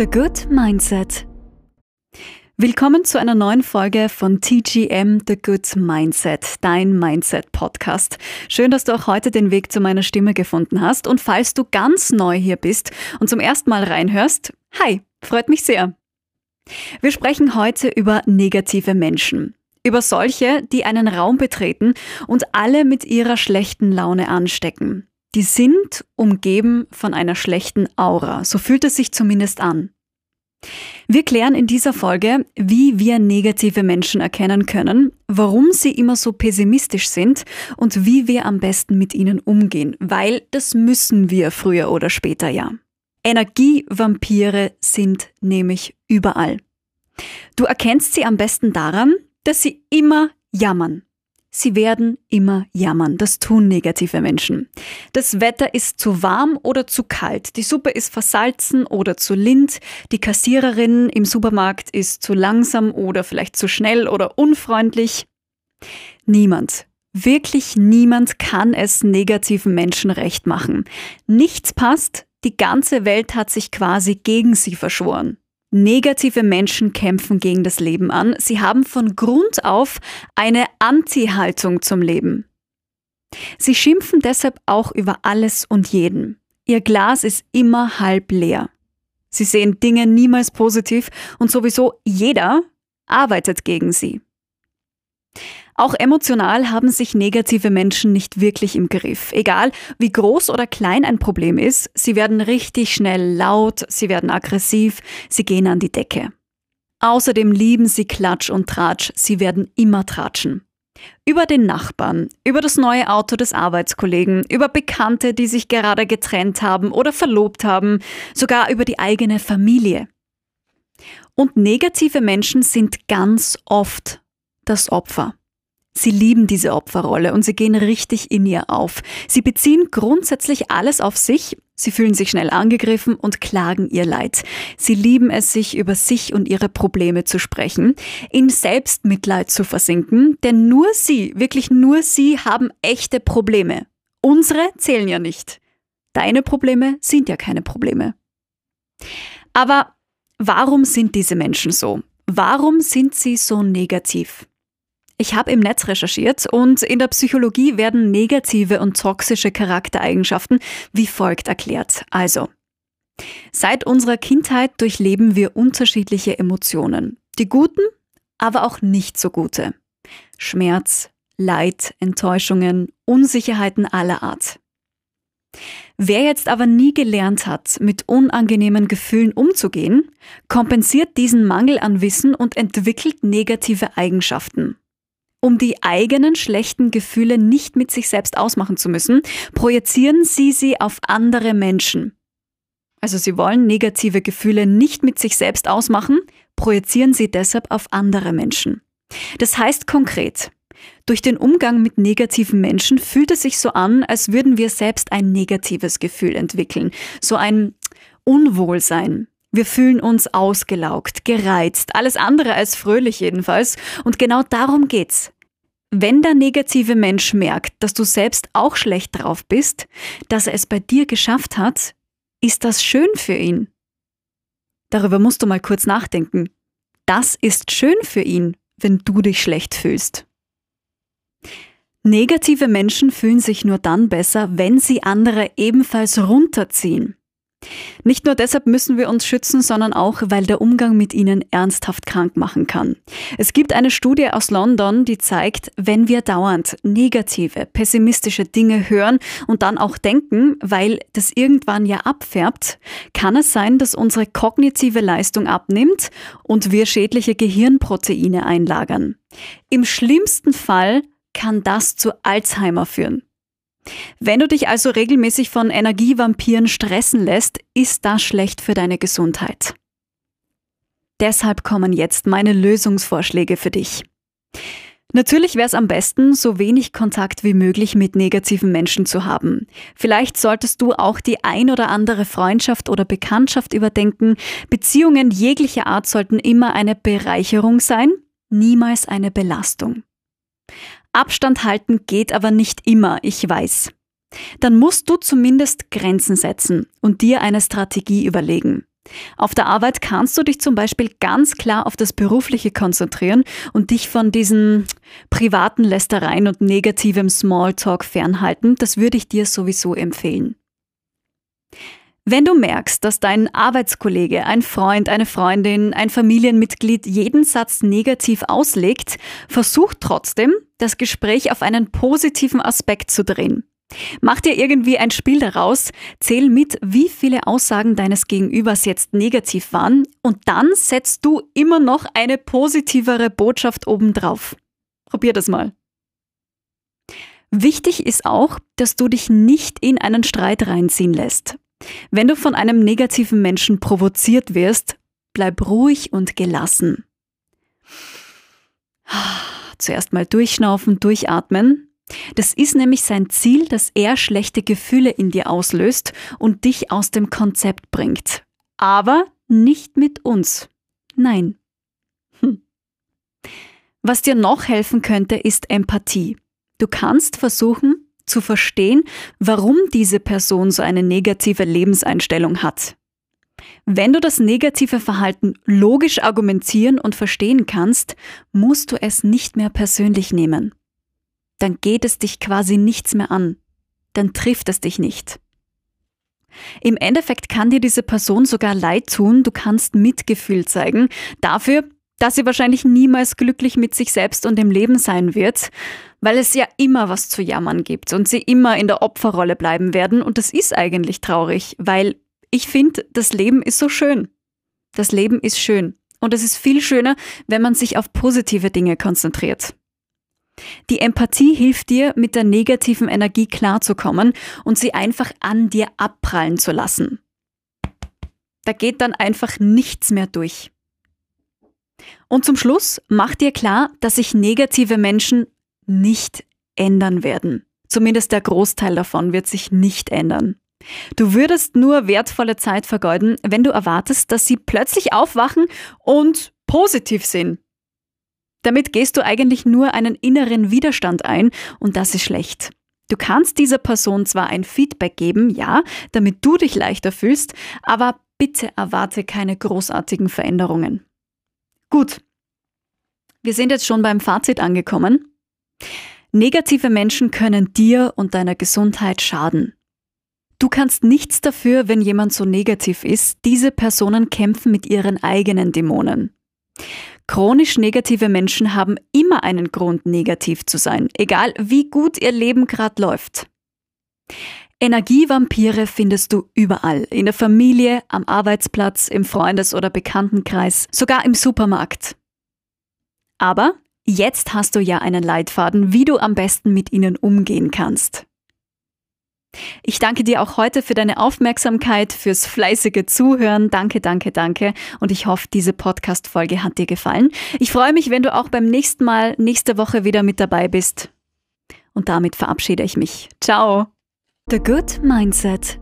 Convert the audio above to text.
The Good Mindset. Willkommen zu einer neuen Folge von TGM The Good Mindset, dein Mindset Podcast. Schön, dass du auch heute den Weg zu meiner Stimme gefunden hast. Und falls du ganz neu hier bist und zum ersten Mal reinhörst, hi, freut mich sehr. Wir sprechen heute über negative Menschen. Über solche, die einen Raum betreten und alle mit ihrer schlechten Laune anstecken. Die sind umgeben von einer schlechten Aura, so fühlt es sich zumindest an. Wir klären in dieser Folge, wie wir negative Menschen erkennen können, warum sie immer so pessimistisch sind und wie wir am besten mit ihnen umgehen, weil das müssen wir früher oder später ja. Energievampire sind nämlich überall. Du erkennst sie am besten daran, dass sie immer jammern. Sie werden immer jammern. Das tun negative Menschen. Das Wetter ist zu warm oder zu kalt. Die Suppe ist versalzen oder zu lind. Die Kassiererin im Supermarkt ist zu langsam oder vielleicht zu schnell oder unfreundlich. Niemand, wirklich niemand kann es negativen Menschen recht machen. Nichts passt. Die ganze Welt hat sich quasi gegen sie verschworen. Negative Menschen kämpfen gegen das Leben an. Sie haben von Grund auf eine Anti-Haltung zum Leben. Sie schimpfen deshalb auch über alles und jeden. Ihr Glas ist immer halb leer. Sie sehen Dinge niemals positiv und sowieso jeder arbeitet gegen sie. Auch emotional haben sich negative Menschen nicht wirklich im Griff. Egal wie groß oder klein ein Problem ist, sie werden richtig schnell laut, sie werden aggressiv, sie gehen an die Decke. Außerdem lieben sie Klatsch und Tratsch, sie werden immer tratschen. Über den Nachbarn, über das neue Auto des Arbeitskollegen, über Bekannte, die sich gerade getrennt haben oder verlobt haben, sogar über die eigene Familie. Und negative Menschen sind ganz oft das Opfer. Sie lieben diese Opferrolle und sie gehen richtig in ihr auf. Sie beziehen grundsätzlich alles auf sich, sie fühlen sich schnell angegriffen und klagen ihr Leid. Sie lieben es, sich über sich und ihre Probleme zu sprechen, in Selbstmitleid zu versinken, denn nur sie, wirklich nur sie haben echte Probleme. Unsere zählen ja nicht. Deine Probleme sind ja keine Probleme. Aber warum sind diese Menschen so? Warum sind sie so negativ? Ich habe im Netz recherchiert und in der Psychologie werden negative und toxische Charaktereigenschaften wie folgt erklärt. Also, seit unserer Kindheit durchleben wir unterschiedliche Emotionen. Die guten, aber auch nicht so gute. Schmerz, Leid, Enttäuschungen, Unsicherheiten aller Art. Wer jetzt aber nie gelernt hat, mit unangenehmen Gefühlen umzugehen, kompensiert diesen Mangel an Wissen und entwickelt negative Eigenschaften. Um die eigenen schlechten Gefühle nicht mit sich selbst ausmachen zu müssen, projizieren sie sie auf andere Menschen. Also sie wollen negative Gefühle nicht mit sich selbst ausmachen, projizieren sie deshalb auf andere Menschen. Das heißt konkret, durch den Umgang mit negativen Menschen fühlt es sich so an, als würden wir selbst ein negatives Gefühl entwickeln, so ein Unwohlsein, wir fühlen uns ausgelaugt, gereizt, alles andere als fröhlich jedenfalls. Und genau darum geht's. Wenn der negative Mensch merkt, dass du selbst auch schlecht drauf bist, dass er es bei dir geschafft hat, ist das schön für ihn. Darüber musst du mal kurz nachdenken. Das ist schön für ihn, wenn du dich schlecht fühlst. Negative Menschen fühlen sich nur dann besser, wenn sie andere ebenfalls runterziehen. Nicht nur deshalb müssen wir uns schützen, sondern auch, weil der Umgang mit ihnen ernsthaft krank machen kann. Es gibt eine Studie aus London, die zeigt, wenn wir dauernd negative, pessimistische Dinge hören und dann auch denken, weil das irgendwann ja abfärbt, kann es sein, dass unsere kognitive Leistung abnimmt und wir schädliche Gehirnproteine einlagern. Im schlimmsten Fall kann das zu Alzheimer führen. Wenn du dich also regelmäßig von Energievampiren stressen lässt, ist das schlecht für deine Gesundheit. Deshalb kommen jetzt meine Lösungsvorschläge für dich. Natürlich wäre es am besten, so wenig Kontakt wie möglich mit negativen Menschen zu haben. Vielleicht solltest du auch die ein oder andere Freundschaft oder Bekanntschaft überdenken. Beziehungen jeglicher Art sollten immer eine Bereicherung sein, niemals eine Belastung. Abstand halten geht aber nicht immer, ich weiß. Dann musst du zumindest Grenzen setzen und dir eine Strategie überlegen. Auf der Arbeit kannst du dich zum Beispiel ganz klar auf das Berufliche konzentrieren und dich von diesen privaten Lästereien und negativem Smalltalk fernhalten. Das würde ich dir sowieso empfehlen. Wenn du merkst, dass dein Arbeitskollege, ein Freund, eine Freundin, ein Familienmitglied jeden Satz negativ auslegt, versuch trotzdem, das Gespräch auf einen positiven Aspekt zu drehen. Mach dir irgendwie ein Spiel daraus, zähl mit, wie viele Aussagen deines Gegenübers jetzt negativ waren und dann setzt du immer noch eine positivere Botschaft obendrauf. Probier das mal. Wichtig ist auch, dass du dich nicht in einen Streit reinziehen lässt. Wenn du von einem negativen Menschen provoziert wirst, bleib ruhig und gelassen. Zuerst mal durchschnaufen, durchatmen das ist nämlich sein Ziel, dass er schlechte Gefühle in dir auslöst und dich aus dem Konzept bringt. Aber nicht mit uns. Nein. Hm. Was dir noch helfen könnte, ist Empathie. Du kannst versuchen zu verstehen, warum diese Person so eine negative Lebenseinstellung hat. Wenn du das negative Verhalten logisch argumentieren und verstehen kannst, musst du es nicht mehr persönlich nehmen dann geht es dich quasi nichts mehr an. Dann trifft es dich nicht. Im Endeffekt kann dir diese Person sogar leid tun, du kannst Mitgefühl zeigen, dafür, dass sie wahrscheinlich niemals glücklich mit sich selbst und dem Leben sein wird, weil es ja immer was zu jammern gibt und sie immer in der Opferrolle bleiben werden und das ist eigentlich traurig, weil ich finde, das Leben ist so schön. Das Leben ist schön und es ist viel schöner, wenn man sich auf positive Dinge konzentriert. Die Empathie hilft dir, mit der negativen Energie klarzukommen und sie einfach an dir abprallen zu lassen. Da geht dann einfach nichts mehr durch. Und zum Schluss mach dir klar, dass sich negative Menschen nicht ändern werden. Zumindest der Großteil davon wird sich nicht ändern. Du würdest nur wertvolle Zeit vergeuden, wenn du erwartest, dass sie plötzlich aufwachen und positiv sind. Damit gehst du eigentlich nur einen inneren Widerstand ein und das ist schlecht. Du kannst dieser Person zwar ein Feedback geben, ja, damit du dich leichter fühlst, aber bitte erwarte keine großartigen Veränderungen. Gut, wir sind jetzt schon beim Fazit angekommen. Negative Menschen können dir und deiner Gesundheit schaden. Du kannst nichts dafür, wenn jemand so negativ ist. Diese Personen kämpfen mit ihren eigenen Dämonen. Chronisch negative Menschen haben immer einen Grund, negativ zu sein, egal wie gut ihr Leben gerade läuft. Energievampire findest du überall, in der Familie, am Arbeitsplatz, im Freundes- oder Bekanntenkreis, sogar im Supermarkt. Aber jetzt hast du ja einen Leitfaden, wie du am besten mit ihnen umgehen kannst. Ich danke dir auch heute für deine Aufmerksamkeit, fürs fleißige Zuhören. Danke, danke, danke. Und ich hoffe, diese Podcast-Folge hat dir gefallen. Ich freue mich, wenn du auch beim nächsten Mal nächste Woche wieder mit dabei bist. Und damit verabschiede ich mich. Ciao. The Good Mindset